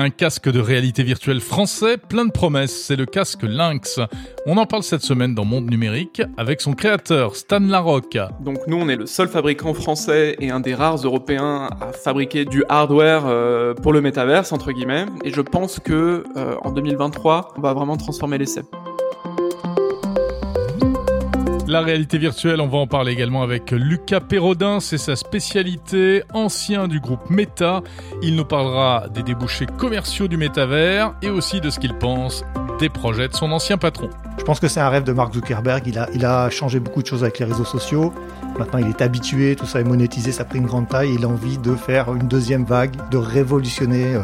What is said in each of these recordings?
Un casque de réalité virtuelle français plein de promesses, c'est le casque Lynx. On en parle cette semaine dans Monde Numérique avec son créateur Stan Larocque. Donc nous on est le seul fabricant français et un des rares européens à fabriquer du hardware euh, pour le métaverse entre guillemets et je pense que euh, en 2023 on va vraiment transformer l'essai. La réalité virtuelle, on va en parler également avec Lucas Perrodin, c'est sa spécialité, ancien du groupe Meta. Il nous parlera des débouchés commerciaux du métavers et aussi de ce qu'il pense des projets de son ancien patron. Je pense que c'est un rêve de Mark Zuckerberg, il a, il a changé beaucoup de choses avec les réseaux sociaux. Maintenant, il est habitué, tout ça est monétisé, ça a pris une grande taille. Il a envie de faire une deuxième vague, de révolutionner. Euh,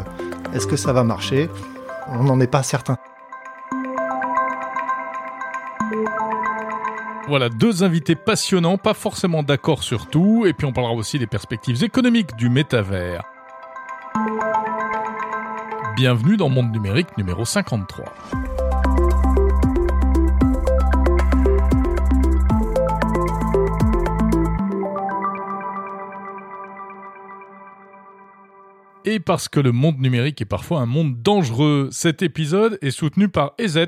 est-ce que ça va marcher? On n'en est pas certain. Voilà, deux invités passionnants, pas forcément d'accord sur tout, et puis on parlera aussi des perspectives économiques du métavers. Bienvenue dans Monde Numérique numéro 53. Et parce que le monde numérique est parfois un monde dangereux. Cet épisode est soutenu par EZ,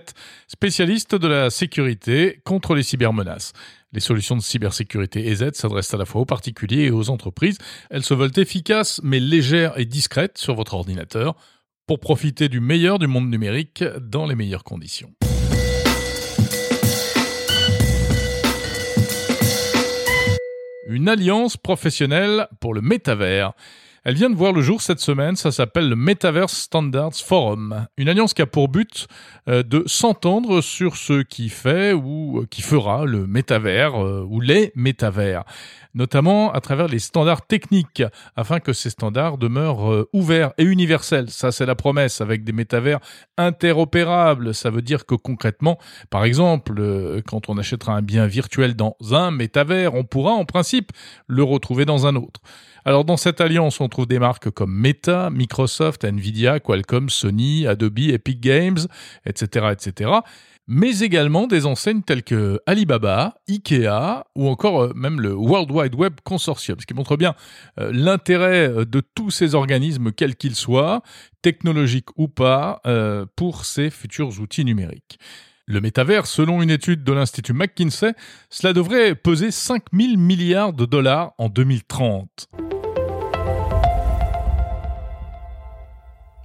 spécialiste de la sécurité contre les cybermenaces. Les solutions de cybersécurité EZ s'adressent à la fois aux particuliers et aux entreprises. Elles se veulent efficaces mais légères et discrètes sur votre ordinateur pour profiter du meilleur du monde numérique dans les meilleures conditions. Une alliance professionnelle pour le métavers. Elle vient de voir le jour cette semaine, ça s'appelle le Metaverse Standards Forum, une alliance qui a pour but euh, de s'entendre sur ce qui fait ou euh, qui fera le métavers euh, ou les métavers, notamment à travers les standards techniques, afin que ces standards demeurent ouverts et universels. Ça, c'est la promesse, avec des métavers interopérables. Ça veut dire que concrètement, par exemple, quand on achètera un bien virtuel dans un métavers, on pourra en principe le retrouver dans un autre. Alors dans cette alliance, on trouve des marques comme Meta, Microsoft, Nvidia, Qualcomm, Sony, Adobe, Epic Games, etc., etc. Mais également des enseignes telles que Alibaba, Ikea ou encore euh, même le World Wide Web Consortium, ce qui montre bien euh, l'intérêt euh, de tous ces organismes, quels qu'ils soient, technologiques ou pas, pour ces futurs outils numériques. Le métavers, selon une étude de l'Institut McKinsey, cela devrait peser 5 000 milliards de dollars en 2030.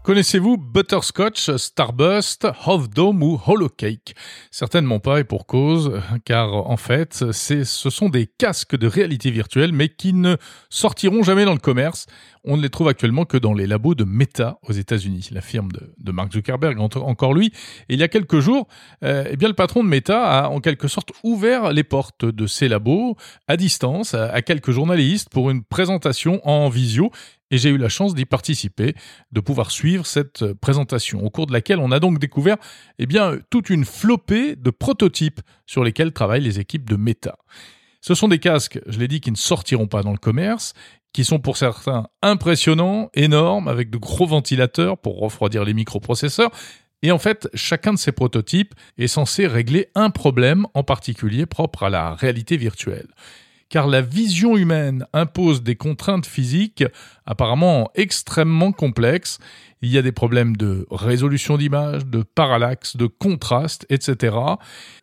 Connaissez-vous Butterscotch, Starburst, Half Dome ou Holocake Certainement pas et pour cause, car en fait, ce sont des casques de réalité virtuelle mais qui ne sortiront jamais dans le commerce. On ne les trouve actuellement que dans les labos de Meta aux États-Unis, la firme de, Mark Zuckerberg, encore lui. Et il y a quelques jours, euh, eh le patron de Meta a en quelque sorte ouvert les portes de ses labos à distance à quelques journalistes pour une présentation en visio et j'ai eu la chance d'y participer, de pouvoir suivre cette présentation, au cours de laquelle on a donc découvert eh toute une flopée de prototypes sur lesquels travaillent les équipes de Meta. Ce sont des casques, je l'ai dit, qui ne sortiront pas dans le commerce, qui sont pour certains impressionnants, énormes, avec de gros ventilateurs pour refroidir les microprocesseurs, et en fait, chacun de ces prototypes est censé régler un problème en particulier propre à la réalité virtuelle car la vision humaine impose des contraintes physiques apparemment extrêmement complexes. Il y a des problèmes de résolution d'image, de parallaxe, de contraste, etc.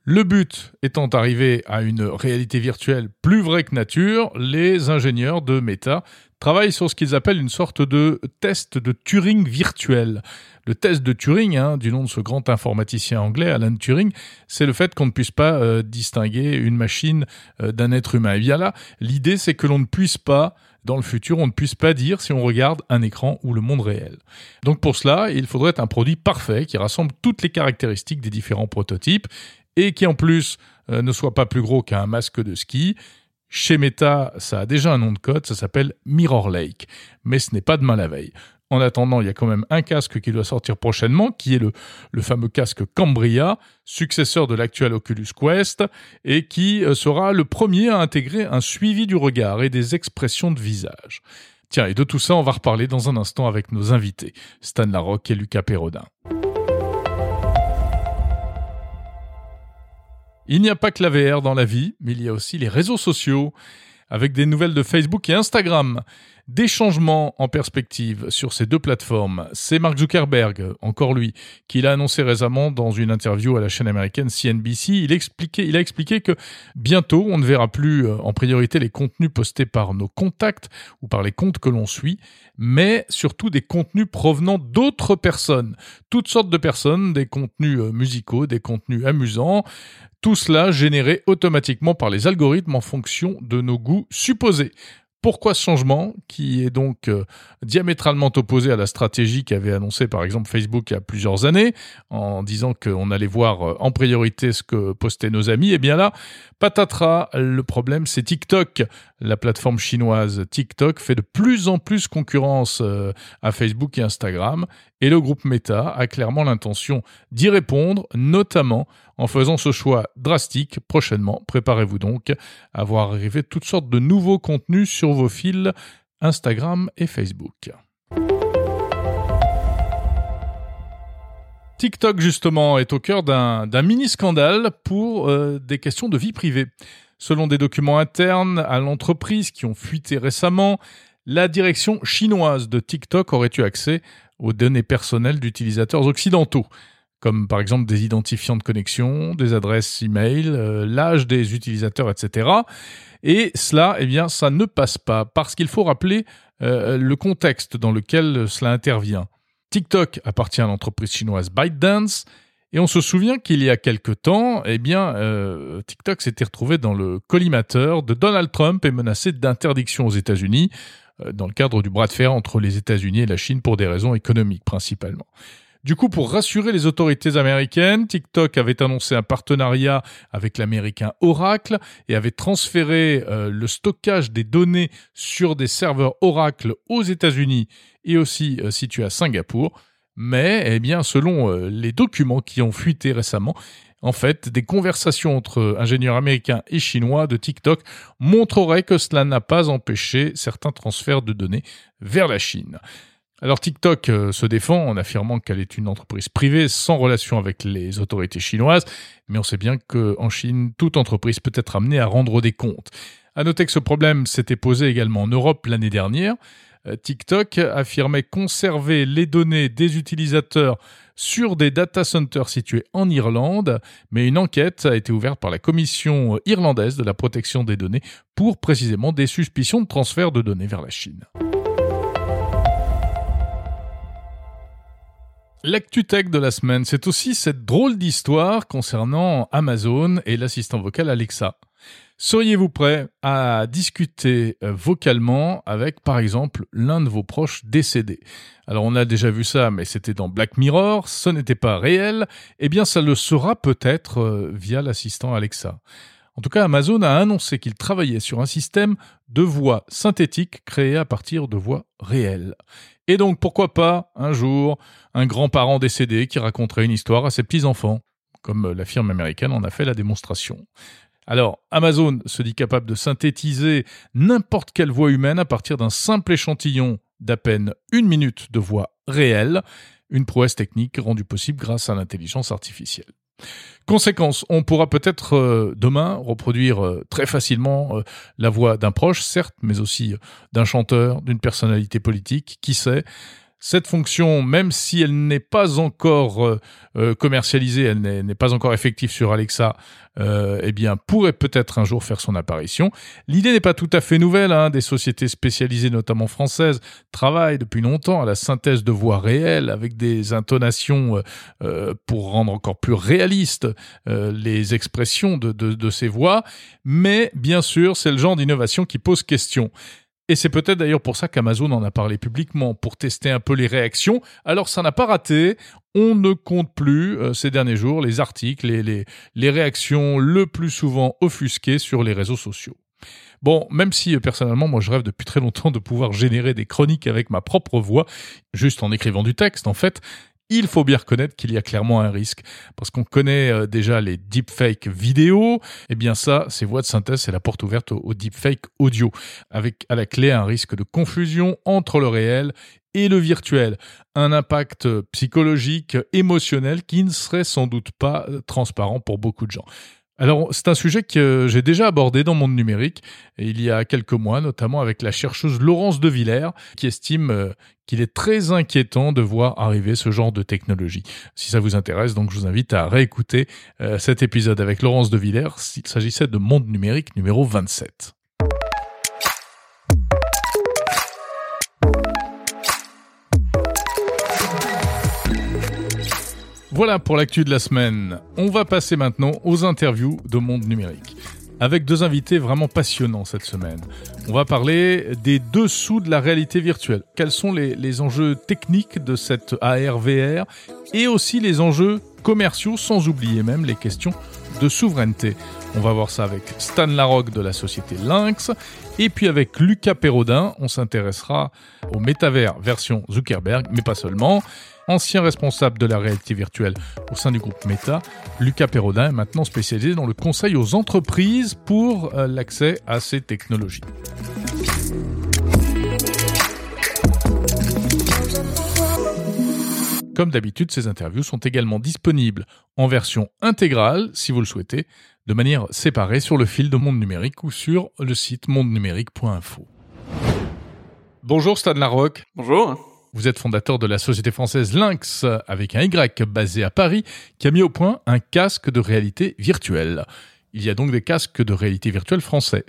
Le but étant d'arriver à une réalité virtuelle plus vraie que nature, les ingénieurs de Meta travaillent sur ce qu'ils appellent une sorte de test de Turing virtuel. Le test de Turing, hein, du nom de ce grand informaticien anglais, Alan Turing, c'est le fait qu'on ne puisse pas euh, distinguer une machine euh, d'un être humain. Et bien là, l'idée c'est que l'on ne puisse pas dans le futur, on ne puisse pas dire si on regarde un écran ou le monde réel. Donc pour cela, il faudrait un produit parfait qui rassemble toutes les caractéristiques des différents prototypes et qui en plus euh, ne soit pas plus gros qu'un masque de ski chez Meta, ça a déjà un nom de code, ça s'appelle Mirror Lake, mais ce n'est pas demain la veille. En attendant, il y a quand même un casque qui doit sortir prochainement, qui est le, le fameux casque Cambria, successeur de l'actuel Oculus Quest, et qui euh, sera le premier à intégrer un suivi du regard et des expressions de visage. Tiens, et de tout ça, on va reparler dans un instant avec nos invités, Stan Larocque et Lucas Perrodin. Il n'y a pas que la VR dans la vie, mais il y a aussi les réseaux sociaux, avec des nouvelles de Facebook et Instagram. Des changements en perspective sur ces deux plateformes, c'est Mark Zuckerberg, encore lui, qui l'a annoncé récemment dans une interview à la chaîne américaine CNBC. Il, expliquait, il a expliqué que bientôt, on ne verra plus euh, en priorité les contenus postés par nos contacts ou par les comptes que l'on suit, mais surtout des contenus provenant d'autres personnes, toutes sortes de personnes, des contenus euh, musicaux, des contenus amusants, tout cela généré automatiquement par les algorithmes en fonction de nos goûts supposés. Pourquoi ce changement, qui est donc euh, diamétralement opposé à la stratégie qu'avait annoncée par exemple Facebook il y a plusieurs années, en disant qu'on allait voir euh, en priorité ce que postaient nos amis? Eh bien là, patatras, le problème c'est TikTok. La plateforme chinoise TikTok fait de plus en plus concurrence euh, à Facebook et Instagram, et le groupe Meta a clairement l'intention d'y répondre, notamment en faisant ce choix drastique prochainement. Préparez-vous donc à voir arriver toutes sortes de nouveaux contenus sur vos fils Instagram et Facebook. TikTok, justement, est au cœur d'un mini-scandale pour euh, des questions de vie privée. Selon des documents internes à l'entreprise qui ont fuité récemment, la direction chinoise de TikTok aurait eu accès aux données personnelles d'utilisateurs occidentaux comme par exemple des identifiants de connexion, des adresses email, euh, l'âge des utilisateurs, etc. Et cela, eh bien, ça ne passe pas parce qu'il faut rappeler euh, le contexte dans lequel cela intervient. TikTok appartient à l'entreprise chinoise ByteDance et on se souvient qu'il y a quelque temps, eh bien, euh, TikTok s'était retrouvé dans le collimateur de Donald Trump et menacé d'interdiction aux États-Unis dans le cadre du bras de fer entre les États-Unis et la Chine pour des raisons économiques principalement. Du coup, pour rassurer les autorités américaines, TikTok avait annoncé un partenariat avec l'américain Oracle et avait transféré euh, le stockage des données sur des serveurs Oracle aux États-Unis et aussi euh, situés à Singapour. Mais, eh selon euh, les documents qui ont fuité récemment, en fait, des conversations entre ingénieurs américains et chinois de TikTok montreraient que cela n'a pas empêché certains transferts de données vers la Chine. Alors TikTok euh, se défend en affirmant qu'elle est une entreprise privée sans relation avec les autorités chinoises, mais on sait bien qu'en Chine, toute entreprise peut être amenée à rendre des comptes. À noter que ce problème s'était posé également en Europe l'année dernière. Euh, TikTok affirmait conserver les données des utilisateurs sur des data centers situés en Irlande, mais une enquête a été ouverte par la Commission irlandaise de la protection des données pour précisément des suspicions de transfert de données vers la Chine. L'actu tech de la semaine, c'est aussi cette drôle d'histoire concernant Amazon et l'assistant vocal Alexa. Seriez-vous prêt à discuter euh, vocalement avec, par exemple, l'un de vos proches décédés? Alors on a déjà vu ça, mais c'était dans Black Mirror, ce n'était pas réel. Eh bien, ça le sera peut-être euh, via l'assistant Alexa. En tout cas, Amazon a annoncé qu'il travaillait sur un système de voix synthétique créé à partir de voix réelles. Et donc, pourquoi pas, un jour, un grand-parent décédé qui raconterait une histoire à ses petits-enfants, comme la firme américaine en a fait la démonstration. Alors, Amazon se dit capable de synthétiser n'importe quelle voix humaine à partir d'un simple échantillon d'à peine une minute de voix réelle, une prouesse technique rendue possible grâce à l'intelligence artificielle. Conséquence, on pourra peut-être euh, demain reproduire euh, très facilement euh, la voix d'un proche, certes, mais aussi d'un chanteur, d'une personnalité politique, qui sait, cette fonction, même si elle n'est pas encore euh, euh, commercialisée, elle n'est pas encore effective sur Alexa, euh, eh bien, pourrait peut-être un jour faire son apparition. L'idée n'est pas tout à fait nouvelle. Hein. Des sociétés spécialisées, notamment françaises, travaillent depuis longtemps à la synthèse de voix réelles avec des intonations pour rendre encore plus réalistes les expressions de, de ces voix. Mais bien sûr, c'est le genre d'innovation qui pose question. Et c'est peut-être d'ailleurs pour ça qu'Amazon en a parlé publiquement, pour tester un peu les réactions. Alors ça n'a pas raté, on ne compte plus euh, ces derniers jours les articles et les, les réactions le plus souvent offusquées sur les réseaux sociaux. Bon, même si euh, personnellement, moi je rêve depuis très longtemps de pouvoir générer des chroniques avec ma propre voix, juste en écrivant du texte en fait, il faut bien reconnaître qu'il y a clairement un risque. Parce qu'on connaît euh, déjà les deepfakes vidéo, et eh bien ça, ces voix de synthèse, c'est la porte ouverte au, deepfake audio, avec à la clé un risque de confusion entre le réel et le virtuel, un impact psychologique, émotionnel qui ne serait sans doute pas euh, transparent pour beaucoup de gens. Alors, c'est un sujet que j'ai déjà abordé dans Monde Numérique, il y a quelques mois, notamment avec la chercheuse Laurence de Villers, qui estime euh, qu'il est très inquiétant de voir arriver ce genre de technologie. Si ça vous intéresse, donc je vous invite à réécouter euh, cet épisode avec Laurence de Villers, s'il s'agissait de Monde Numérique numéro 27. Voilà pour l'actu de la semaine. On va passer maintenant aux interviews de Monde Numérique. Avec deux invités vraiment passionnants cette semaine. On va parler des dessous de la réalité virtuelle. Quels sont les, enjeux techniques de cette AR-VR et aussi les enjeux commerciaux, sans oublier même les questions de souveraineté. On va voir ça avec Stan Larocque de la société Lynx. Et puis avec Lucas Perrodin, on s'intéressera au métavers version Zuckerberg, mais pas seulement. Ancien responsable de la réalité virtuelle au sein du groupe Meta, Lucas Perrodin est maintenant spécialisé dans le conseil aux entreprises pour euh, l'accès à ces technologies. Comme d'habitude, ces interviews sont également disponibles en version intégrale, si vous le souhaitez, de manière séparée sur le fil de Monde Numérique ou sur le site mondenumérique.info. Bonjour Stan Larocque. Bonjour. Vous êtes fondateur de la société française Lynx, avec un Y basé à Paris, qui a mis au point un casque de réalité virtuelle. Il y a donc des casques de réalité virtuelle français.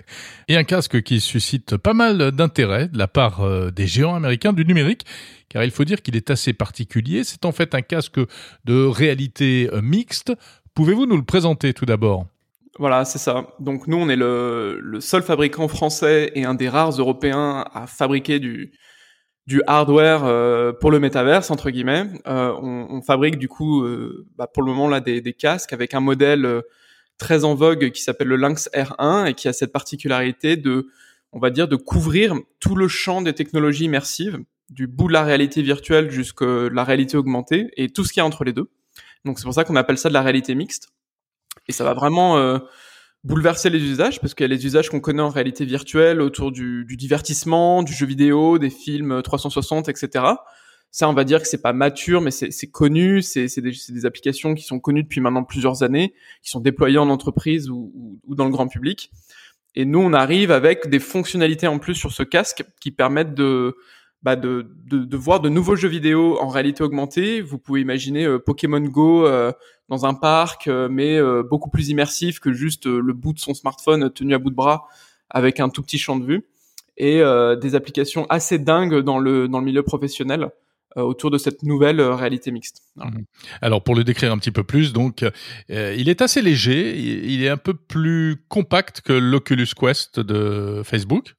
Et un casque qui suscite pas mal d'intérêt de la part euh, des géants américains du numérique, car il faut dire qu'il est assez particulier. C'est en fait un casque de réalité euh, mixte. Pouvez-vous nous le présenter tout d'abord? Voilà, c'est ça. Donc nous, on est le, le, seul fabricant français et un des rares européens à fabriquer du, du hardware euh, pour le métaverse entre guillemets. Euh, on, on, fabrique du coup, euh, bah, pour le moment là, des, des, casques avec un modèle très en vogue qui s'appelle le Lynx R1 et qui a cette particularité de, on va dire, de couvrir tout le champ des technologies immersives, du bout de la réalité virtuelle jusqu'à la réalité augmentée et tout ce qu'il y a entre les deux. Donc c'est pour ça qu'on appelle ça de la réalité mixte. Et ça va vraiment bouleverser les usages parce qu'il y a les usages qu'on connaît en réalité virtuelle autour du, divertissement, du jeu vidéo, des films 360, etc. Ça, on va dire que c'est pas mature, mais c'est connu. C'est des, des, applications qui sont connues depuis maintenant plusieurs années, qui sont déployées en entreprise ou, ou, dans le grand public. Et nous, on arrive avec des fonctionnalités en plus sur ce casque qui permettent de bah de, de, de, voir de nouveaux jeux vidéo en réalité augmentée. Vous pouvez imaginer euh, Pokémon Go euh, dans un parc, euh, mais beaucoup plus immersif que juste le bout de son smartphone tenu à bout de bras avec un tout petit champ de vue. Et des applications assez dingues dans le, dans le milieu professionnel autour de cette nouvelle réalité mixte. Mmh. Alors pour le décrire un petit peu plus, donc il est assez léger, il est un peu plus compact que l'Oculus Quest de Facebook.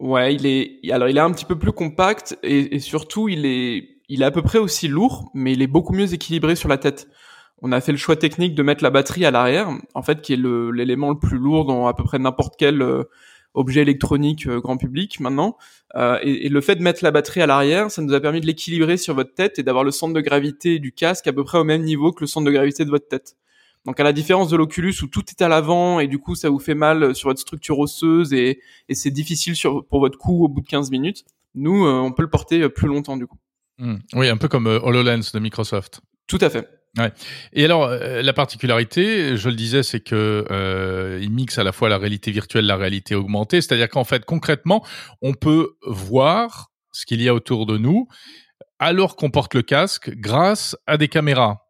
Ouais, il est. Alors, il est un petit peu plus compact et, surtout, il est, il est à peu près aussi lourd, mais il est beaucoup mieux équilibré sur la tête. On a fait le choix technique de mettre la batterie à l'arrière, en fait, qui est l'élément le, plus lourd dans à peu près n'importe quel euh, objet électronique euh, grand public maintenant. Euh, et, le fait de mettre la batterie à l'arrière, ça nous a permis de l'équilibrer sur votre tête et d'avoir le centre de gravité du casque à peu près au même niveau que le centre de gravité de votre tête. Donc à la différence de l'Oculus où tout est à l'avant et du coup ça vous fait mal sur votre structure osseuse et, et c'est difficile sur, pour votre cou au bout de 15 minutes, nous euh, on peut le porter euh, plus longtemps du coup. Mmh. Oui, un peu comme euh, HoloLens de Microsoft. Tout à fait. Ouais. Et alors, la particularité, je le disais, c'est que euh, il mixe à la fois la réalité virtuelle, la réalité augmentée. C'est-à-dire qu'en fait, concrètement, on peut voir ce qu'il y a autour de nous alors qu'on porte le casque grâce à des caméras.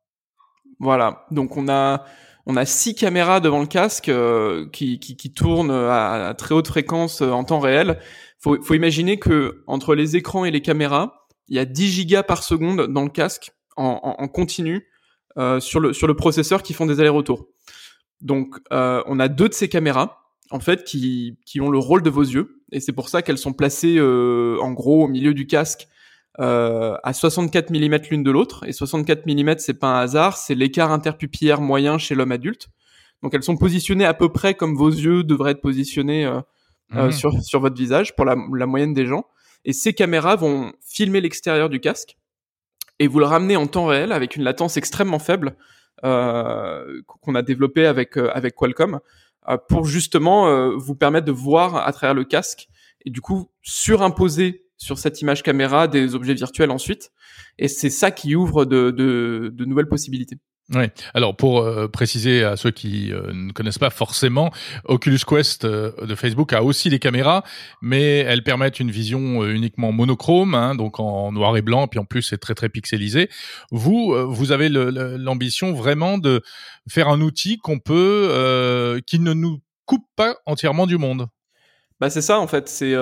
Voilà. Donc on a on a six caméras devant le casque euh, qui, qui, qui, tournent à, très haute fréquence euh, en temps réel. Faut, faut imaginer que entre les écrans et les caméras, il y a 10 gigas par seconde dans le casque en, en, en continu euh, sur le sur le processeur qui font des allers-retours. Donc euh, on a deux de ces caméras en fait qui qui ont le rôle de vos yeux et c'est pour ça qu'elles sont placées euh, en gros au milieu du casque euh, à 64 mm l'une de l'autre. Et 64 mm, c'est pas un hasard, c'est l'écart interpupillaire moyen chez l'homme adulte. Donc elles sont positionnées à peu près comme vos yeux devraient être positionnés euh, euh mmh. sur, sur votre visage pour la, la, moyenne des gens. Et ces caméras vont filmer l'extérieur du casque et vous le ramener en temps réel avec une latence extrêmement faible euh, qu'on a développé avec, euh, avec Qualcomm euh, pour justement vous permettre de voir à travers le casque et du coup surimposer sur cette image caméra des objets virtuels ensuite. Et c'est ça qui ouvre de, de, de nouvelles possibilités. Oui. Alors pour euh, préciser à ceux qui euh, ne connaissent pas forcément, Oculus Quest euh, de Facebook a aussi des caméras, mais elles permettent une vision uniquement monochrome, hein, donc en noir et blanc, puis en plus c'est très très pixelisé. Vous, vous avez l'ambition vraiment de faire un outil qu'on peut, qui ne nous coupe pas entièrement du monde. Bah c'est ça en fait. C'est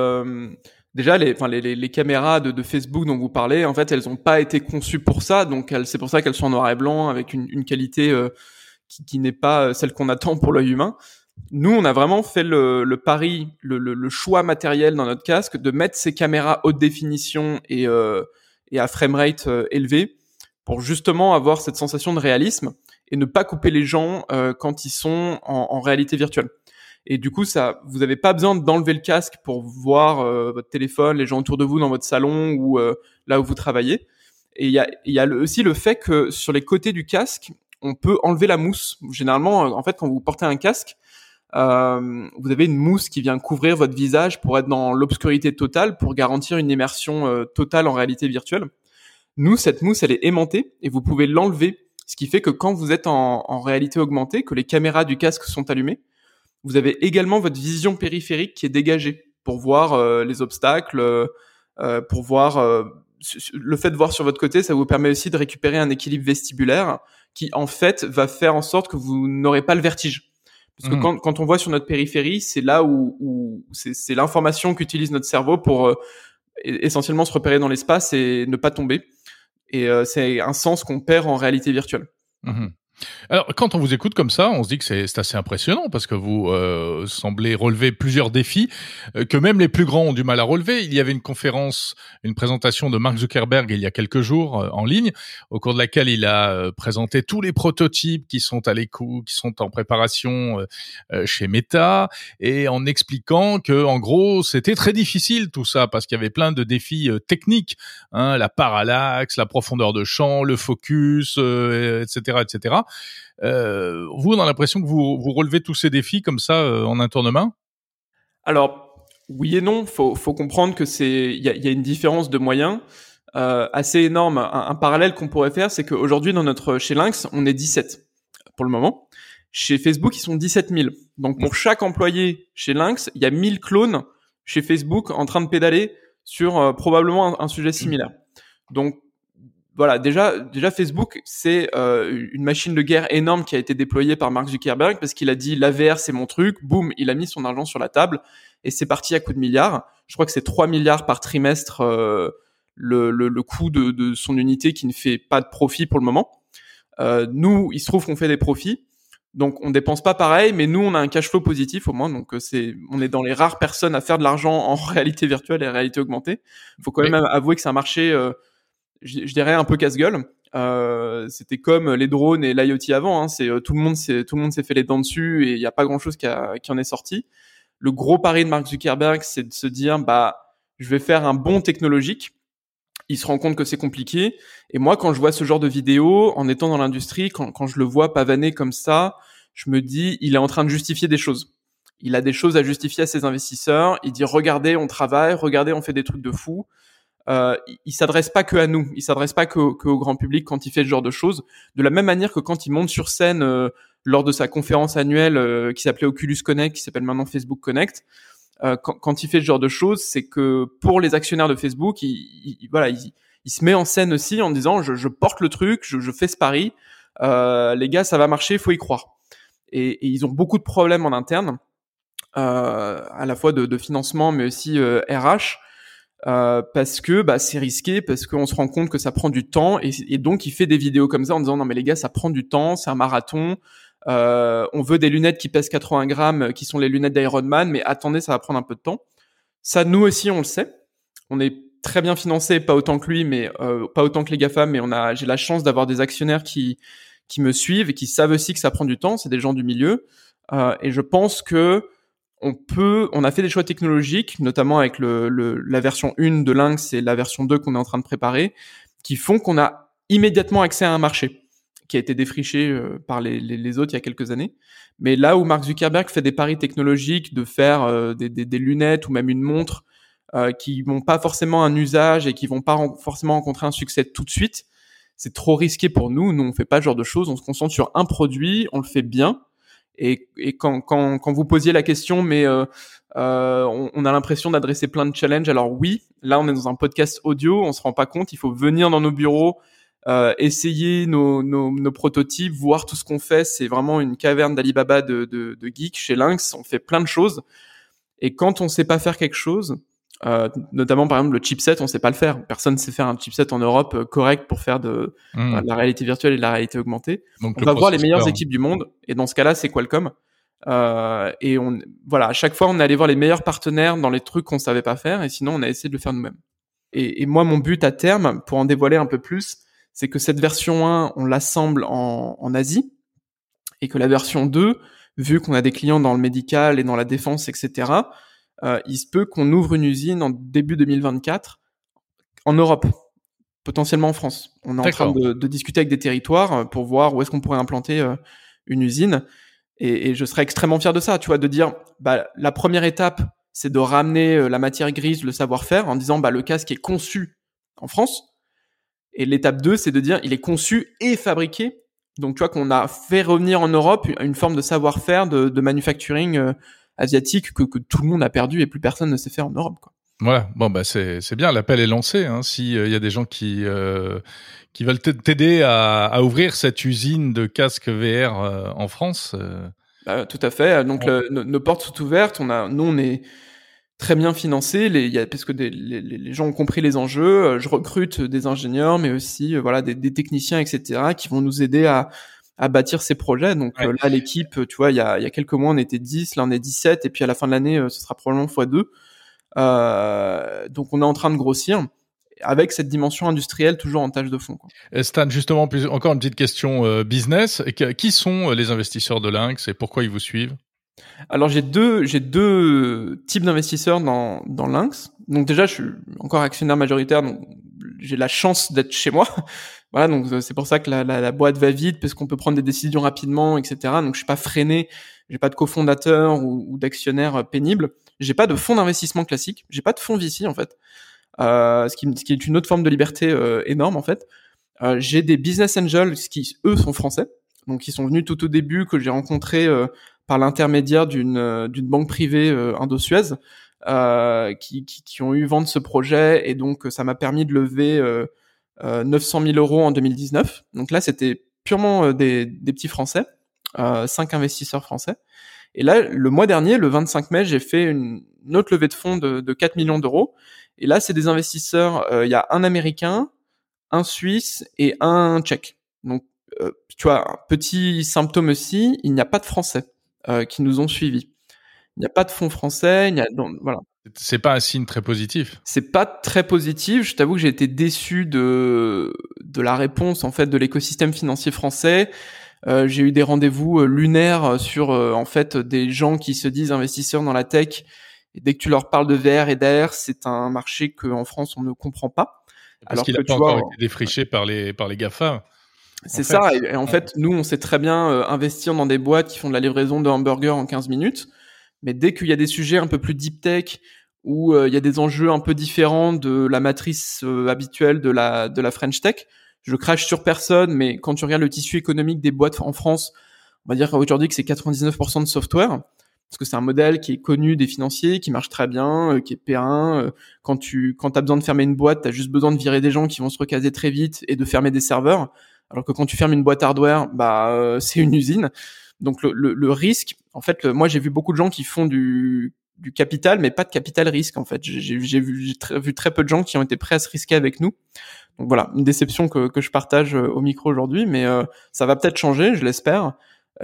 déjà les, enfin, les, les, caméras de, de, Facebook dont vous parlez, en fait, elles n'ont pas été conçues pour ça, donc c'est pour ça qu'elles sont en noir et blanc avec une, une qualité euh, qui, qui n'est pas euh, celle qu'on attend pour l'œil humain. Nous, on a vraiment fait le, le pari, le, le, choix matériel dans notre casque de mettre ces caméras haute définition et, euh, et à framerate euh, élevé pour justement avoir cette sensation de réalisme et ne pas couper les gens quand ils sont en, en réalité virtuelle. Et du coup, ça, vous n'avez pas besoin d'enlever le casque pour voir euh, votre téléphone, les gens autour de vous dans votre salon ou euh, là où vous travaillez. Et il y a, y a aussi le fait que sur les côtés du casque, on peut enlever la mousse. Généralement, en fait, quand vous portez un casque, euh, vous avez une mousse qui vient couvrir votre visage pour être dans l'obscurité totale, pour garantir une immersion euh, totale en réalité virtuelle. Nous, cette mousse, elle est aimantée et vous pouvez l'enlever, ce qui fait que quand vous êtes en, en réalité augmentée, que les caméras du casque sont allumées, vous avez également votre vision périphérique qui est dégagée pour voir euh, les obstacles, euh, euh, pour voir le fait de voir sur votre côté, ça vous permet aussi de récupérer un équilibre vestibulaire qui en fait va faire en sorte que vous n'aurez pas le vertige. Parce que mmh. quand, quand, on voit sur notre périphérie, c'est là où, où c'est l'information qu'utilise notre cerveau pour essentiellement se repérer dans l'espace et ne pas tomber. Et c'est un sens qu'on perd en réalité virtuelle. Mmh. Alors, quand on vous écoute comme ça, on se dit que c'est assez impressionnant parce que vous euh, semblez relever plusieurs défis euh, que même les plus grands ont du mal à relever. Il y avait une conférence, une présentation de Mark Zuckerberg il y a quelques jours euh, en ligne, au cours de laquelle il a présenté tous les prototypes qui sont à l'écoute, qui sont en préparation chez Meta, et en expliquant que, en gros, c'était très difficile tout ça parce qu'il y avait plein de défis techniques, hein, la parallaxe, la profondeur de champ, le focus, etc., etc. Euh, vous, on a l'impression que vous, vous relevez tous ces défis comme ça euh, en un tournement Alors, oui et non. Faut, faut comprendre que c'est, il y a, une différence de moyens euh, assez énorme. Un, parallèle qu'on pourrait faire, c'est qu'aujourd'hui, chez Lynx, on est 17 pour le moment. Chez Facebook, ils sont 17 000. Donc, pour chaque employé chez Lynx, il y a 1000 clones chez Facebook en train de pédaler sur probablement un, un, sujet similaire. Donc, voilà, déjà, déjà Facebook, c'est euh, une machine de guerre énorme qui a été déployée par Mark Zuckerberg parce qu'il a dit la VR c'est mon truc, boum, il a mis son argent sur la table et c'est parti à coup de milliards. Je crois que c'est 3 milliards par trimestre euh, le, le, le, coût de, de, son unité qui ne fait pas de profit pour le moment. Euh, nous, il se trouve qu'on fait des profits, donc on dépense pas pareil, mais nous on a un cash flow positif au moins, donc c'est on est dans les rares personnes à faire de l'argent en réalité virtuelle et réalité augmentée. Il faut quand même avouer que c'est un marché je, dirais un peu casse-gueule. Euh, c'était comme les drones et l'IoT avant. Hein. C'est euh, tout le monde s'est tout le monde s'est fait les dents dessus et il n'y a pas grand chose qui, qui, en est sorti. Le gros pari de Mark Zuckerberg, c'est de se dire bah je vais faire un bon technologique. Il se rend compte que c'est compliqué. Et moi, quand je vois ce genre de vidéo, en étant dans l'industrie, quand, quand je le vois pavaner comme ça, je me dis il est en train de justifier des choses. Il a des choses à justifier à ses investisseurs. Il dit regardez, on travaille, regardez, on fait des trucs de fou euh, il s'adresse pas que à nous, il s'adresse pas que, au grand public quand il fait ce genre de choses. De la même manière que quand il monte sur scène euh, lors de sa conférence annuelle euh, qui s'appelait Oculus Connect, qui s'appelle maintenant Facebook Connect, euh, quand, quand, il fait ce genre de choses, c'est que pour les actionnaires de Facebook, il, voilà, il, il, se met en scène aussi en disant je, je porte le truc, je, je fais ce pari, les gars, ça va marcher, faut y croire. Et, et ils ont beaucoup de problèmes en interne, à la fois de, de financement, mais aussi RH. Euh, parce que bah, c'est risqué, parce qu'on se rend compte que ça prend du temps, et, donc il fait des vidéos comme ça en disant non mais les gars ça prend du temps, c'est un marathon, euh, on veut des lunettes qui pèsent 80 grammes, qui sont les lunettes d'Iron Man, mais attendez ça va prendre un peu de temps. Ça nous aussi on le sait, on est très bien financé, pas autant que lui, mais euh, pas autant que les GAFA, mais on a j'ai la chance d'avoir des actionnaires qui qui me suivent et qui savent aussi que ça prend du temps, c'est des gens du milieu, euh, et je pense que on peut, on a fait des choix technologiques, notamment avec le, la version 1 de Lynx et la version 2 qu'on est en train de préparer, qui font qu'on a immédiatement accès à un marché qui a été défriché euh, par les, les, autres il y a quelques années. Mais là où Mark Zuckerberg fait des paris technologiques de faire euh, des, des, des, lunettes ou même une montre euh, qui n'ont pas forcément un usage et qui vont pas forcément rencontrer un succès tout de suite, c'est trop risqué pour nous. Nous, on fait pas ce genre de choses. On se concentre sur un produit, on le fait bien. Et, et quand, quand, quand vous posiez la question, mais euh, euh, on, on, a l'impression d'adresser plein de challenges. Alors oui, là, on est dans un podcast audio, on se rend pas compte. Il faut venir dans nos bureaux, euh, essayer nos, nos, nos, prototypes, voir tout ce qu'on fait. C'est vraiment une caverne d'Alibaba de, de, de geeks chez Lynx. On fait plein de choses. Et quand on sait pas faire quelque chose, euh, notamment par exemple le chipset, on sait pas le faire. Personne sait faire un chipset en Europe euh, correct pour faire de, mmh. la réalité virtuelle et de la réalité augmentée. Donc, on va voir les meilleures équipes du monde et dans ce cas-là, c'est Qualcomm. Euh, et on, voilà, à chaque fois, on est allé voir les meilleurs partenaires dans les trucs qu'on savait pas faire et sinon, on a essayé de le faire nous-mêmes. Et, et, moi, mon but à terme, pour en dévoiler un peu plus, c'est que cette version 1, on l'assemble en, en Asie et que la version 2, vu qu'on a des clients dans le médical et dans la défense, etc., euh, il se peut qu'on ouvre une usine en début 2024 en Europe, potentiellement en France. On est en train de, de, discuter avec des territoires euh, pour voir où est-ce qu'on pourrait implanter euh, une usine. Et, et, je serais extrêmement fier de ça, tu vois, de dire, bah, la première étape, c'est de ramener la matière grise, le savoir-faire, en disant, bah, le casque est conçu en France. Et l'étape 2, c'est de dire, il est conçu et fabriqué. Donc, tu vois, qu'on a fait revenir en Europe une forme de savoir-faire de, de manufacturing euh, asiatique que, que, tout le monde a perdu et plus personne ne sait faire en Europe. Quoi. Voilà, bon bah c'est c'est bien, l'appel est lancé. Hein. S'il euh, y a des gens qui euh, qui veulent t'aider à, à, ouvrir cette usine de casques VR euh, en France. Euh. Bah, tout à fait. Donc le, nos, nos, portes sont ouvertes. On a, nous on est très bien financé. Les, y a, parce que des, les, les, gens ont compris les enjeux. Je recrute des ingénieurs, mais aussi voilà des, des techniciens, etc., qui vont nous aider à à bâtir ces projets. Donc ouais. là, l'équipe, tu vois, il y a, il y a quelques mois, on était 10, là on est 17, et puis à la fin de l'année, ce sera probablement x2. Euh, donc on est en train de grossir avec cette dimension industrielle toujours en tâche de fond. Quoi. Stan, justement, encore une petite question euh, business. Qui sont les investisseurs de Lynx et pourquoi ils vous suivent? Alors j'ai deux j'ai deux types d'investisseurs dans dans Lynx. Donc déjà je suis encore actionnaire majoritaire donc j'ai la chance d'être chez moi. voilà, donc euh, c'est pour ça que la, la, la, boîte va vite, parce qu'on peut prendre des décisions rapidement, etc. Donc je suis pas freiné, j'ai pas de cofondateur ou, ou d'actionnaire euh, pénible, j'ai pas de fonds d'investissement classique, j'ai pas de fonds VC en fait, euh, ce, qui, ce qui est une autre forme de liberté euh, énorme en fait. Euh, j'ai des business angels qui eux sont français, donc ils sont venus tout au début que j'ai rencontré par l'intermédiaire d'une d'une banque privée Indo-Suez. Euh, qui, qui, qui, ont eu vent de ce projet et donc ça m'a permis de lever euh, 900 000 euros en 2019. Donc là, c'était purement euh, des, des, petits Français, euh, cinq investisseurs français. Et là, le mois dernier, le 25 mai, j'ai fait une, autre levée de fonds de, de 4 millions d'euros. Et là, c'est des investisseurs. Euh, il y a un Américain, un Suisse et un Tchèque. Donc, euh, tu vois, petit symptôme aussi, il n'y a pas de Français euh, qui nous ont suivis. Il n'y a pas de fonds français. Il y a, donc, voilà. C'est pas un signe très positif. C'est pas très positif. Je t'avoue que j'ai été déçu de de la réponse en fait de l'écosystème financier français. Euh, j'ai eu des rendez-vous lunaires sur euh, en fait des gens qui se disent investisseurs dans la tech. Et dès que tu leur parles de VR et d'AR, c'est un marché que en France on ne comprend pas. Parce Alors qu'il n'a pas encore vois, été défriché par les par les Gafa. C'est ça. Et, et, en fait, nous, on sait très bien euh, investir dans des boîtes qui font de la livraison de hamburgers en 15 minutes. Mais dès qu'il y a des sujets un peu plus deep tech où euh, il y a des enjeux un peu différents de la matrice euh, habituelle de la de la French Tech. Je crache sur personne, mais quand tu regardes le tissu économique des boîtes en France, on va dire aujourd'hui que c'est 99% de software, parce que c'est un modèle qui est connu des financiers, qui marche très bien, euh, qui est périn. Quand tu quand as besoin de fermer une boîte, tu as juste besoin de virer des gens qui vont se recaser très vite et de fermer des serveurs. Alors que quand tu fermes une boîte hardware, bah c'est une usine. Donc le, risque, en fait, moi j'ai vu beaucoup de gens qui font du capital, mais pas de capital risque en fait. J'ai vu, très, peu de gens qui ont été prêts à se risquer avec nous. Donc voilà, une déception que, je partage euh, au micro aujourd'hui, mais euh, ça va peut-être changer, je l'espère.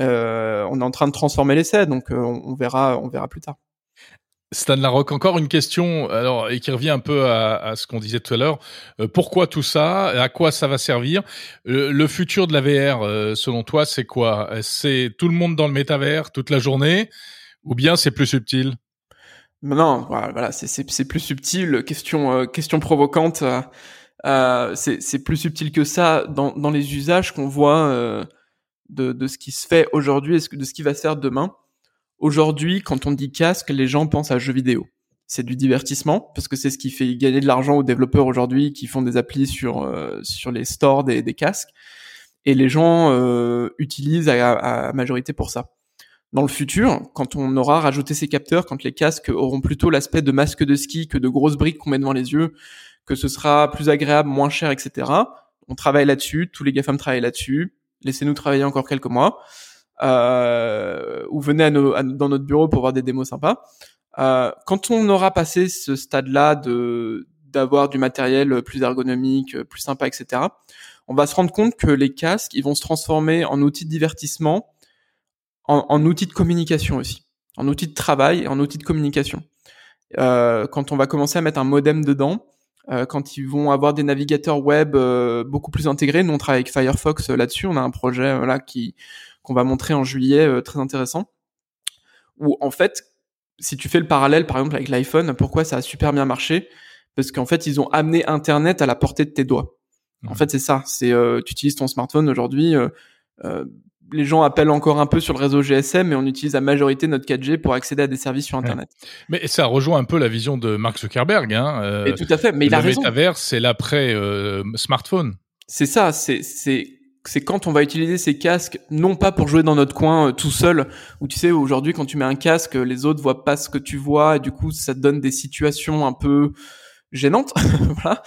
Euh, on est en train de transformer l'essai, donc on, on, verra, on verra plus tard. Stan Larocque, encore une question, alors et qui revient un peu à, à ce qu'on disait tout à l'heure. Euh, pourquoi tout ça? À quoi ça va servir? Euh, Le futur de la VR, selon toi, c'est quoi? C'est tout le monde dans le métavers toute la journée, ou bien c'est plus subtil? Non, voilà, c'est plus subtil. Question, euh, question provocante. Euh, euh c'est plus subtil que ça dans, dans les usages qu'on voit euh, de, de ce qui se fait aujourd'hui et de ce qui va se faire demain. Aujourd'hui, quand on dit casque, les gens pensent à jeux vidéo. c'est du divertissement parce que c'est ce qui fait gagner de l'argent aux développeurs aujourd'hui qui font des applis sur euh, sur les stores des, des, casques et les gens euh, utilisent à, à, majorité pour ça. Dans le futur, quand on aura rajouté ces capteurs, quand les casques auront plutôt l'aspect de masque de ski que de grosses briques qu'on met devant les yeux, que ce sera plus agréable, moins cher, etc. On travaille là-dessus, tous les GAFAM travaillent là-dessus. Laissez-nous travailler encore quelques mois. Euh, ou venez à nos, dans notre bureau pour voir des démos sympas. Euh, quand on aura passé ce stade-là de d'avoir du matériel plus ergonomique, plus sympa, etc., on va se rendre compte que les casques, ils vont se transformer en outils de divertissement, en, en outils de communication aussi, en outils de travail en outils de communication. Euh, quand on va commencer à mettre un modem dedans, euh, quand ils vont avoir des navigateurs web euh, beaucoup plus intégrés, nous on travaille avec Firefox euh, là-dessus, on a un projet là qui qu'on va montrer en juillet très intéressant, où en fait si tu fais le parallèle par exemple avec l'iPhone, pourquoi ça a super bien marché? Parce qu'en fait, ils ont amené Internet à la portée de tes doigts. En fait, c'est ça. C'est euh, tu utilises ton smartphone aujourd'hui. Euh, euh, les gens appellent encore un peu sur le réseau GSM, mais on utilise la majorité notre 4G pour accéder à des services sur Internet. Mais ça rejoint un peu la vision de Mark Zuckerberg. Hein, Et tout à fait. Mais il a raison. Le métavers, c'est l'après smartphone. C'est ça. C'est c'est quand on va utiliser ces casques, non pas pour jouer dans notre coin euh, tout seul, où tu sais aujourd'hui quand tu mets un casque, les autres voient pas ce que tu vois, et du coup ça te donne des situations un peu gênantes, voilà.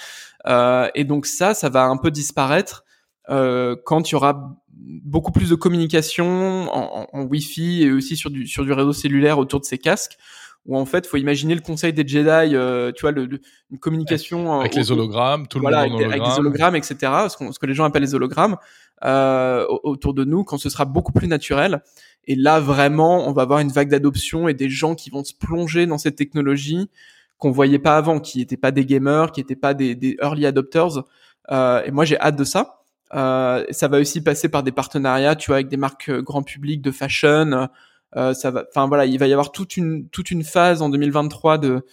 Euh, et donc ça, ça va un peu disparaître euh, quand il y aura beaucoup plus de communication en, en, Wi-Fi et aussi sur du sur du réseau cellulaire autour de ces casques, où en fait, faut imaginer le conseil des Jedi, euh, tu vois, le, une communication avec les hologrammes, tout le monde hologramme. avec les hologrammes, etc. Ce, ce, que les gens appellent les hologrammes euh, autour de nous, quand ce sera beaucoup plus naturel. Et là, vraiment, on va avoir une vague d'adoption et des gens qui vont se plonger dans cette technologie qu'on voyait pas avant, qui n'étaient pas des gamers, qui n'étaient pas des, early adopters. Euh, et moi, j'ai hâte de ça. Euh, ça va aussi passer par des partenariats, tu vois, avec des marques euh, grand public de fashion. Euh, ça va, enfin voilà, il va y avoir toute une toute une phase en 2023 de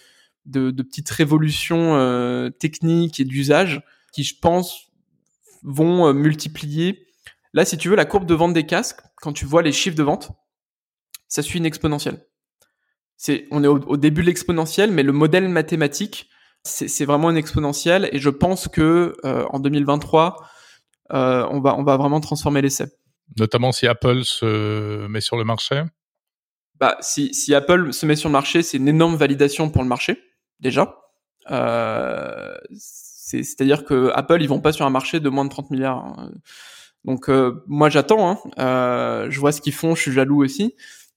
de, de petites révolutions euh, techniques et d'usage qui, je pense, vont euh, multiplier. Là, si tu veux, la courbe de vente des casques, quand tu vois les chiffres de vente, ça suit une exponentielle. C'est, on est au, début de l'exponentielle, mais le modèle mathématique, c'est vraiment une exponentielle, et je pense que en 2023, on va on va vraiment transformer l'essai. Notamment si Apple se met sur le marché? Bah, si, si Apple se met sur le marché, c'est une énorme validation pour le marché, déjà. Euh, C'est-à-dire que Apple, ils vont pas sur un marché de moins de 30 milliards. Hein. Donc euh, moi j'attends, hein. euh, je vois ce qu'ils font, je suis jaloux aussi.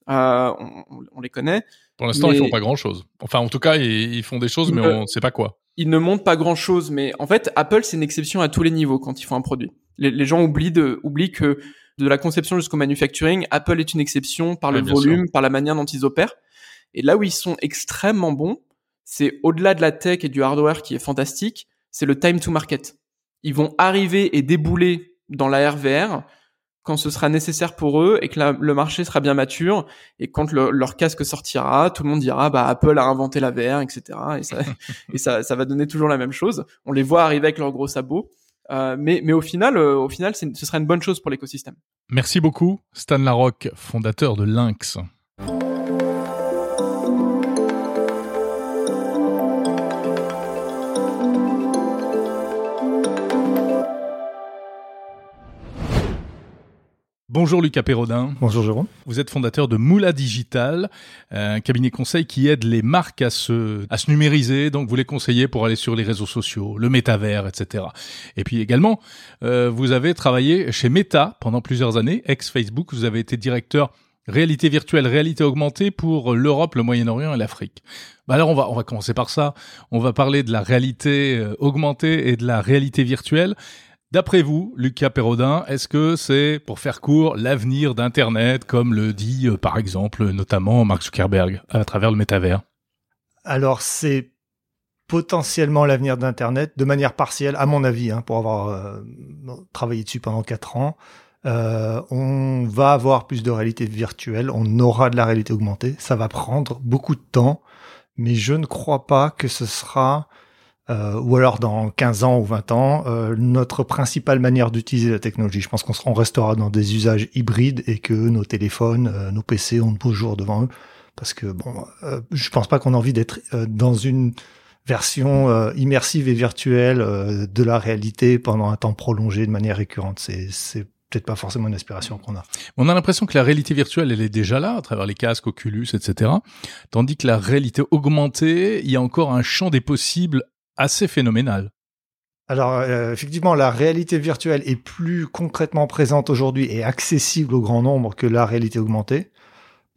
Euh, on, on, les connaît. Pour l'instant, ils font pas grand-chose. Enfin, en tout cas, ils, ils font des choses, mais on ne sait pas quoi. Ils ne montent pas grand-chose, mais en fait, Apple, c'est une exception à tous les niveaux quand ils font un produit. Les, les gens oublient de oublient que de la conception jusqu'au manufacturing, Apple est une exception par le volume, par la manière dont ils opèrent. Et là où ils sont extrêmement bons, c'est au-delà de la tech et du hardware qui est fantastique, c'est le time to market. Ils vont arriver et débouler dans la RVR quand ce sera nécessaire pour eux et que le marché sera bien mature et quand leur casque sortira, tout le monde dira bah Apple a inventé la VR, etc. Et ça, et ça, ça va donner toujours la même chose. On les voit arriver avec leurs gros sabots. Euh, mais, mais au final, euh, au final, ce serait une bonne chose pour l'écosystème. Merci beaucoup, Stan Larocque, fondateur de Lynx. Bonjour Lucas Perrodin. Bonjour Jérôme. Vous êtes fondateur de Moula Digital, un cabinet conseil qui aide les marques à se, à se numériser. Donc vous les conseillez pour aller sur les réseaux sociaux, le métavers, etc. Et puis également, euh, vous avez travaillé chez Meta pendant plusieurs années, ex-Facebook. Vous avez été directeur réalité virtuelle, réalité augmentée pour l'Europe, le Moyen-Orient et l'Afrique. Bah alors on va on va commencer par ça. On va parler de la réalité euh, augmentée et de la réalité virtuelle. D'après vous, Lucas Perrodin, est-ce que c'est, pour faire court, l'avenir d'Internet, comme le dit euh, par exemple notamment Mark Zuckerberg à travers le métavers? Alors c'est potentiellement l'avenir d'Internet, de manière partielle, à mon avis, hein, pour avoir euh, travaillé dessus pendant quatre ans. Euh, on va avoir plus de réalité virtuelle, on aura de la réalité augmentée. Ça va prendre beaucoup de temps, mais je ne crois pas que ce sera euh, ou alors dans 15 ans ou 20 ans, euh, notre principale manière d'utiliser la technologie. Je pense qu'on restera dans des usages hybrides et que nos téléphones, euh, nos PC ont beaux jours devant eux. parce que bon, euh, je pense pas qu'on a envie d'être euh, dans une version euh, immersive et virtuelle de la réalité pendant un temps prolongé de manière récurrente. C'est peut-être pas forcément une aspiration qu'on a. On a l'impression que la réalité virtuelle, elle est déjà là, à travers les casques, Oculus, etc. Tandis que la réalité augmentée, il y a encore un champ des possibles assez phénoménal. Alors euh, effectivement, la réalité virtuelle est plus concrètement présente aujourd'hui et accessible au grand nombre que la réalité augmentée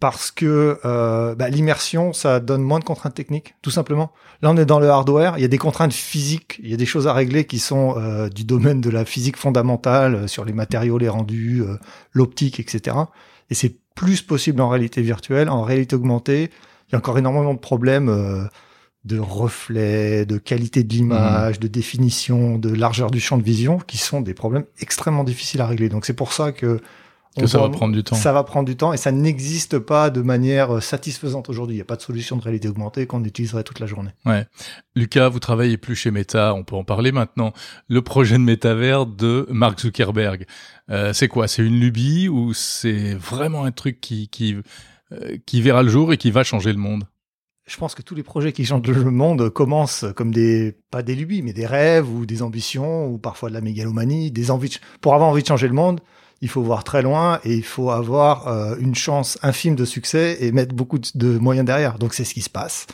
parce que euh, bah, l'immersion, ça donne moins de contraintes techniques, tout simplement. Là, on est dans le hardware, il y a des contraintes physiques, il y a des choses à régler qui sont euh, du domaine de la physique fondamentale, sur les matériaux, les rendus, l'optique, etc. Et c'est plus possible en réalité virtuelle. En réalité augmentée, il y a encore énormément de problèmes de reflets, de qualité de l'image, de définition, de largeur du champ de vision, qui sont des problèmes extrêmement difficiles à régler. Donc c'est pour ça que Que ça va prendre du temps. ça va prendre du temps et ça n'existe pas de manière euh, satisfaisante aujourd'hui. Il n'y a pas de solution de réalité augmentée qu'on utiliserait toute la journée. Lucas, vous travaillez plus chez Meta, on peut en parler maintenant. Le projet de métavers de Mark Zuckerberg, euh, c'est quoi? C'est une lubie ou c'est vraiment un truc qui qui euh, qui verra le jour et qui va changer le monde? Je pense que tous les projets qui changent le monde commencent comme des, pas des lubies, mais des rêves ou des ambitions ou parfois de la mégalomanie, des envies. pour avoir envie de changer le monde, il faut voir très loin et il faut avoir euh, une chance infime de succès et mettre beaucoup de, de moyens derrière. Donc c'est ce qui se passe.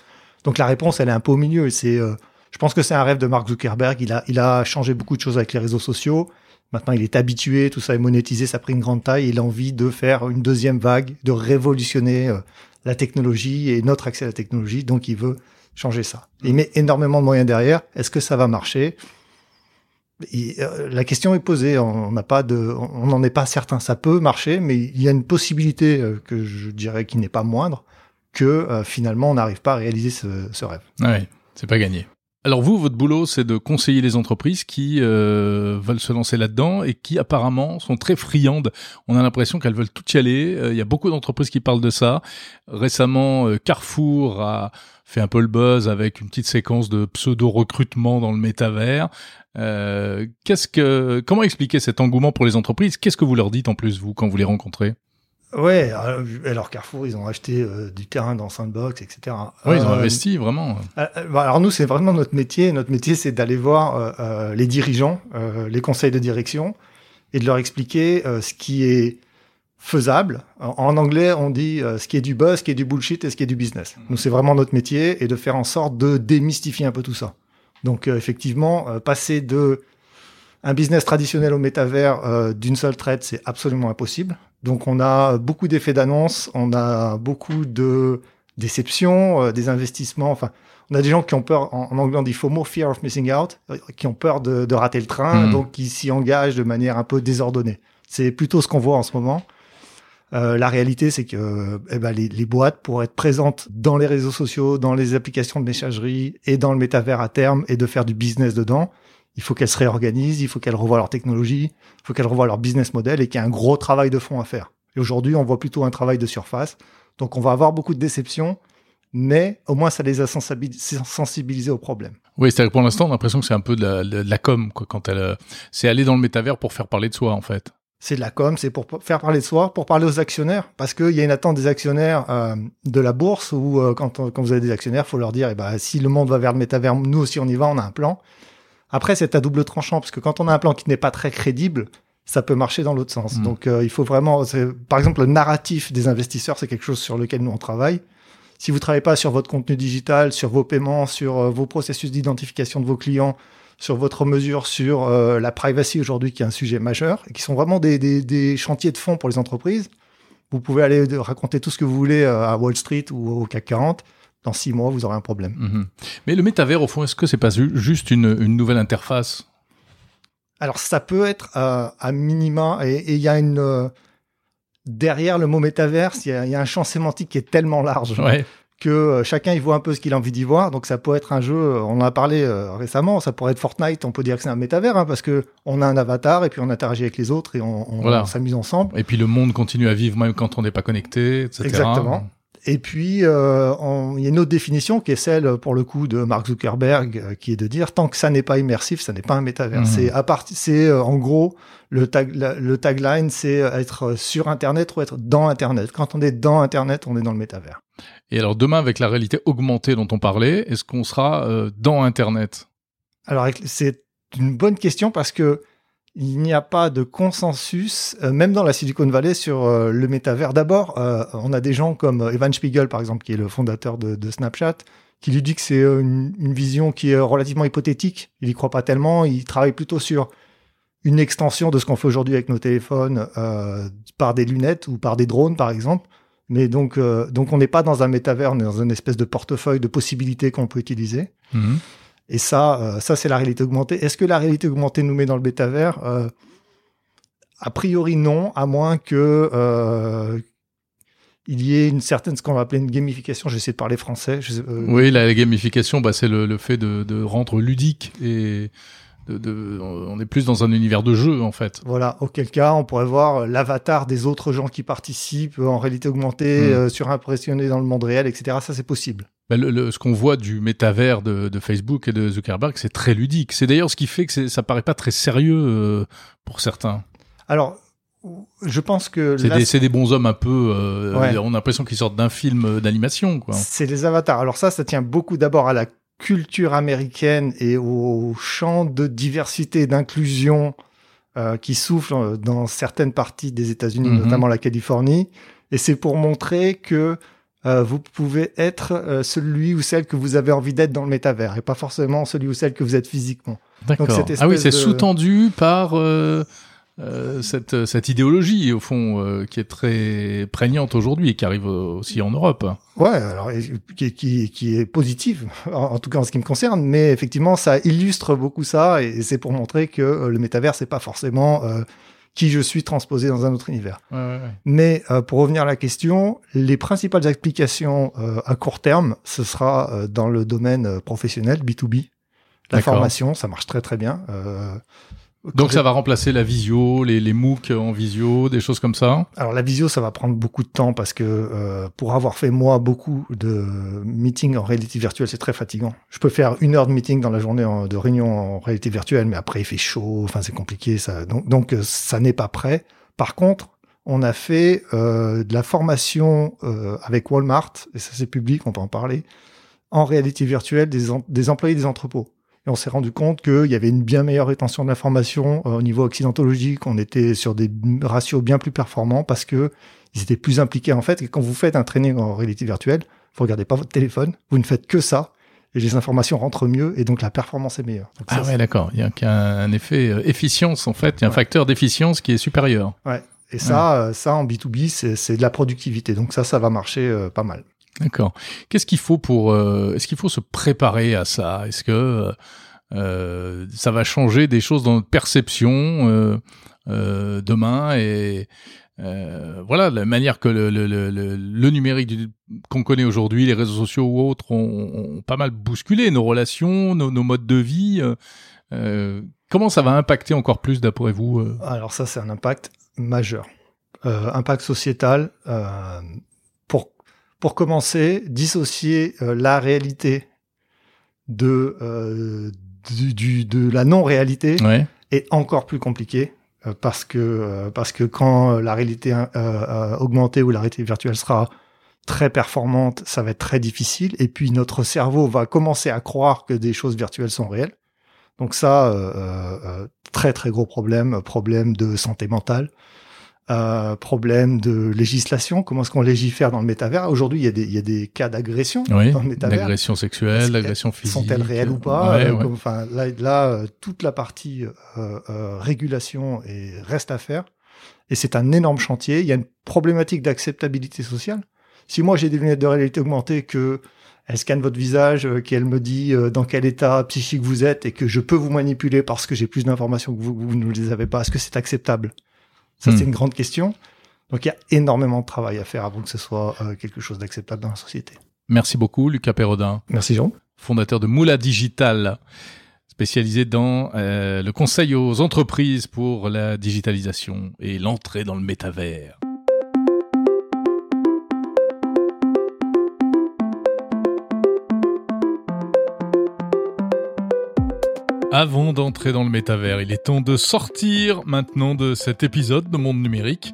Donc la réponse, elle est un peu au milieu. C'est, euh, je pense que c'est un rêve de Mark Zuckerberg. Il a, il a changé beaucoup de choses avec les réseaux sociaux. Maintenant, il est habitué, tout ça est monétisé, ça a pris une grande taille. Il a envie de faire une deuxième vague, de révolutionner euh, la technologie et notre accès à la technologie. Donc, il veut changer ça. Il met énormément de moyens derrière. Est-ce que ça va marcher? Et, euh, La question est posée. On n'a pas de, on n'en est pas certain. Ça peut marcher, mais il y a une possibilité euh, que je dirais qui n'est pas moindre que euh, finalement on n'arrive pas à réaliser ce, ce rêve. Ouais, c'est pas gagné. Alors vous, votre boulot, c'est de conseiller les entreprises qui euh, veulent se lancer là-dedans et qui apparemment sont très friandes. On a l'impression qu'elles veulent tout y aller. Euh, Il y a beaucoup d'entreprises qui parlent de ça. Récemment, euh, Carrefour a fait un peu le buzz avec une petite séquence de pseudo-recrutement dans le métavers. Qu'est-ce que, comment expliquer cet engouement pour les entreprises? Qu'est-ce que vous leur dites en plus vous quand vous les rencontrez? Ouais, alors, alors Carrefour, ils ont acheté euh, du terrain dans Sandbox, etc. Oui, ils ont Euh, investi vraiment. Euh, euh, bah, alors nous, c'est vraiment notre métier. Notre métier, c'est d'aller voir euh, euh, les dirigeants, euh, les conseils de direction, et de leur expliquer euh, ce qui est faisable. En, en anglais, on dit euh, ce qui est du buzz, ce qui est du bullshit et ce qui est du business. Nous, c'est vraiment notre métier et de faire en sorte de démystifier un peu tout ça. Donc, euh, effectivement, euh, passer de un business traditionnel au métavers euh, d'une seule traite, c'est absolument impossible. Donc, on a beaucoup d'effets d'annonce, on a beaucoup de déceptions, euh, des investissements. Enfin, on a des gens qui ont peur, en, en anglais on dit FOMO, Fear of Missing Out, euh, qui ont peur de, de rater le train, Mhm. donc qui s'y engagent de manière un peu désordonnée. C'est plutôt ce qu'on voit en ce moment. Euh, la réalité, c'est que eh ben, les, les boîtes, pour être présentes dans les réseaux sociaux, dans les applications de messagerie et dans le métavers à terme et de faire du business dedans, il faut qu'elles se réorganisent, il faut qu'elles revoient leur technologie, il faut qu'elles revoient leur business model et qu'il y a un gros travail de fond à faire. Et aujourd'hui, on voit plutôt un travail de surface. Donc, on va avoir beaucoup de déceptions, mais au moins, ça les a sensibilis- sensibilisés au problème. Oui, c'est-à-dire que pour l'instant, on a l'impression que c'est un peu de la, de la com, quoi, quand elle, euh, c'est aller dans le métavers pour faire parler de soi, en fait. C'est de la com, c'est pour faire parler de soi, pour parler aux actionnaires, parce qu'il y a une attente des actionnaires euh, de la bourse où euh, quand, on- quand vous avez des actionnaires, faut leur dire, eh ben, si le monde va vers le métavers, nous aussi on y va, on a un plan. Après, c'est à double tranchant, parce que quand on a un plan qui n'est pas très crédible, ça peut marcher dans l'autre sens. Mm. Donc, euh, il faut vraiment, par exemple, le narratif des investisseurs, c'est quelque chose sur lequel nous on travaille. Si vous travaillez pas sur votre contenu digital, sur vos paiements, sur euh, vos processus d'identification de vos clients, sur votre mesure sur euh, la privacy aujourd'hui, qui est un sujet majeur, et qui sont vraiment des, des, des chantiers de fond pour les entreprises. Vous pouvez aller raconter tout ce que vous voulez à Wall Street ou au CAC 40. Dans six mois, vous aurez un problème. Mhm. Mais le métavers, au fond, est-ce que c'est pas ju- juste une, une nouvelle interface? Alors, ça peut être euh, à minima, et il y a une... euh, derrière le mot métaverse, il y, a, il y a un champ sémantique qui est tellement large Ouais. que euh, chacun y voit un peu ce qu'il a envie d'y voir. Donc ça peut être un jeu, euh, on en a parlé récemment, ça pourrait être Fortnite, on peut dire que c'est un métavers, hein, parce que on a un avatar et puis on interagit avec les autres et on, on- Voilà. on s'amuse ensemble. Et puis le monde continue à vivre même quand on n'est pas connecté, etc. Exactement. Et puis, euh, il y a une autre définition qui est celle, pour le coup, de Mark Zuckerberg, euh, qui est de dire tant que ça n'est pas immersif, ça n'est pas un métavers. Mmh. C'est à c'est euh, en gros le tag, le tagline, c'est être sur Internet ou être dans Internet. Quand on est dans Internet, on est dans le métavers. Et alors demain, avec la réalité augmentée dont on parlait, est-ce qu'on sera dans Internet? Alors c'est une bonne question parce que il n'y a pas de consensus, euh, même dans la Silicon Valley, sur euh, le métavers. D'abord, euh, on a des gens comme Evan Spiegel, par exemple, qui est le fondateur de, Snapchat, qui lui dit que c'est une, vision qui est relativement hypothétique. Il n'y croit pas tellement. Il travaille plutôt sur une extension de ce qu'on fait aujourd'hui avec nos téléphones par des lunettes ou par des drones, par exemple. Mais donc, donc on n'est pas dans un métavers, on est dans une espèce de portefeuille de possibilités qu'on peut utiliser. Mm-hmm. Et ça, euh, ça c'est la réalité augmentée. Est-ce que la réalité augmentée nous met dans le métavers euh, A priori non, à moins que euh, il y ait une certaine, ce qu'on va appeler une gamification. J'essaie de parler français. oui, la, gamification, bah, c'est le, fait de, rendre ludique et de, on est plus dans un univers de jeu en fait. Voilà, auquel cas on pourrait voir l'avatar des autres gens qui participent en réalité augmentée, hmm. surimpressionné dans le monde réel, etc. Ça c'est possible. Bah, le, ce qu'on voit du métavers de, de, Facebook et de Zuckerberg, c'est très ludique. C'est d'ailleurs ce qui fait que ça paraît pas très sérieux euh, pour certains. Alors, je pense que c'est des, des, bons hommes un peu. Euh, On a l'impression qu'ils sortent d'un film euh, d'animation, quoi. C'est des avatars. Alors ça, ça tient beaucoup d'abord à la culture américaine et au champ de diversité, d'inclusion euh, qui souffle dans certaines parties des États-Unis, mm-hmm. notamment la Californie. Et c'est pour montrer que euh, vous pouvez être euh, celui ou celle que vous avez envie d'être dans le métavers et pas forcément celui ou celle que vous êtes physiquement. D'accord. Ah oui, c'est sous-tendu par euh, cette, cette idéologie au fond qui est très prégnante aujourd'hui et qui arrive aussi en Europe. Ouais, alors qui, qui, qui est positive en, tout cas en ce qui me concerne, mais effectivement ça illustre beaucoup ça et, c'est pour montrer que le métavers c'est pas forcément qui je suis transposé dans un autre univers. Mais euh, pour revenir à la question, les principales applications euh, à court terme, ce sera euh, dans le domaine professionnel, B2B. La formation, ça marche très très bien. Donc ça va remplacer la visio, les, les MOOC en visio, des choses comme ça Alors la visio, ça va prendre beaucoup de temps parce que euh, pour avoir fait moi beaucoup de meetings en réalité virtuelle, c'est très fatigant. Je peux faire une heure de meeting dans la journée de réunion en réalité virtuelle, mais après il fait chaud, enfin c'est compliqué. Ça, donc, donc euh, ça n'est pas prêt. Par contre, on a fait euh, de la formation euh, avec Walmart, et ça c'est public, on peut en parler, en réalité virtuelle des, des employés des entrepôts. Et on s'est rendu compte qu'il y avait une bien meilleure rétention de l'information euh, au niveau occidentologique. On était sur des ratios bien plus performants parce que ils étaient plus impliqués en fait. Et quand vous faites un training en réalité virtuelle, vous regardez pas votre téléphone, vous ne faites que ça. Et les informations rentrent mieux et donc la performance est meilleure. ah ouais, d'accord. Il y a un effet euh, efficience en fait. Il y a un facteur d'efficience qui est supérieur. Ouais. Et ça, euh, ça en B2B, c'est de la productivité. Donc ça, ça va marcher pas mal. D'accord. Qu'est-ce qu'il faut pour euh, Est-ce qu'il faut se préparer à ça? Est-ce que euh, ça va changer des choses dans notre perception euh, euh demain et euh, voilà la manière que le, le, le, le numérique qu'on connaît aujourd'hui, les réseaux sociaux ou autres, ont, ont, pas mal bousculé nos relations, nos, nos modes de vie. comment ça va impacter encore plus d'après vous Alors ça, c'est un impact majeur. impact sociétal. Pour commencer, dissocier euh, la réalité de, euh, du, de la non-réalité est encore plus compliqué euh, parce que parce que quand la réalité augmentée ou la réalité virtuelle sera très performante, ça va être très difficile. Et puis notre cerveau va commencer à croire que des choses virtuelles sont réelles. Donc ça, très très gros problème, problème de santé mentale, euh, problème de législation, comment est-ce qu'on légifère dans le métavers? Aujourd'hui, il y a des, il y a des cas d'agression dans le métavers. D'agression sexuelle, d'agression physique. Sont-elles réelles ou pas? Euh, Enfin, là, là, euh, toute la partie euh, euh, régulation est, reste à faire. Et c'est un énorme chantier. Il y a une problématique d'acceptabilité sociale. Si moi j'ai des lunettes de réalité augmentée que elle scanne votre visage, qu'elle me dit dans quel état psychique vous êtes et que je peux vous manipuler parce que j'ai plus d'informations que vous, vous ne les avez pas, est-ce que c'est acceptable? Ça, c'est hmm. une grande question. Donc, il y a énormément de travail à faire avant que ce soit euh, quelque chose d'acceptable dans la société. Merci beaucoup, Lucas Perrodin. Merci, Jean. Fondateur de Moula Digital, spécialisé dans euh, le conseil aux entreprises pour la digitalisation et l'entrée dans le métavers. Avant d'entrer dans le métavers, il est temps de sortir maintenant de cet épisode de Monde Numérique.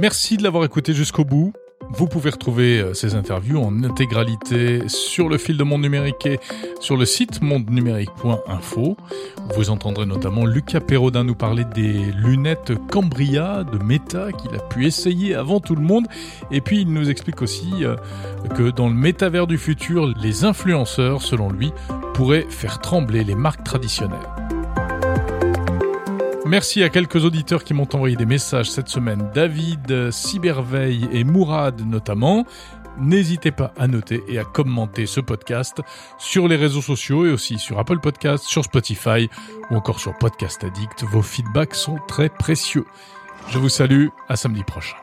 Merci de l'avoir écouté jusqu'au bout. Vous pouvez retrouver euh, ces interviews en intégralité sur le fil de Monde Numérique et sur le site mondenumérique.info. Vous entendrez notamment Lucas Perrodin nous parler des lunettes Cambria de Meta qu'il a pu essayer avant tout le monde. Et puis il nous explique aussi euh, que dans le métavers du futur, les influenceurs, selon lui, pourraient faire trembler les marques traditionnelles. Merci à quelques auditeurs qui m'ont envoyé des messages cette semaine, David, Cyberveille et Mourad notamment. N'hésitez pas à noter et à commenter ce podcast sur les réseaux sociaux et aussi sur Apple Podcast, sur Spotify ou encore sur Podcast Addict. Vos feedbacks sont très précieux. Je vous salue, à samedi prochain.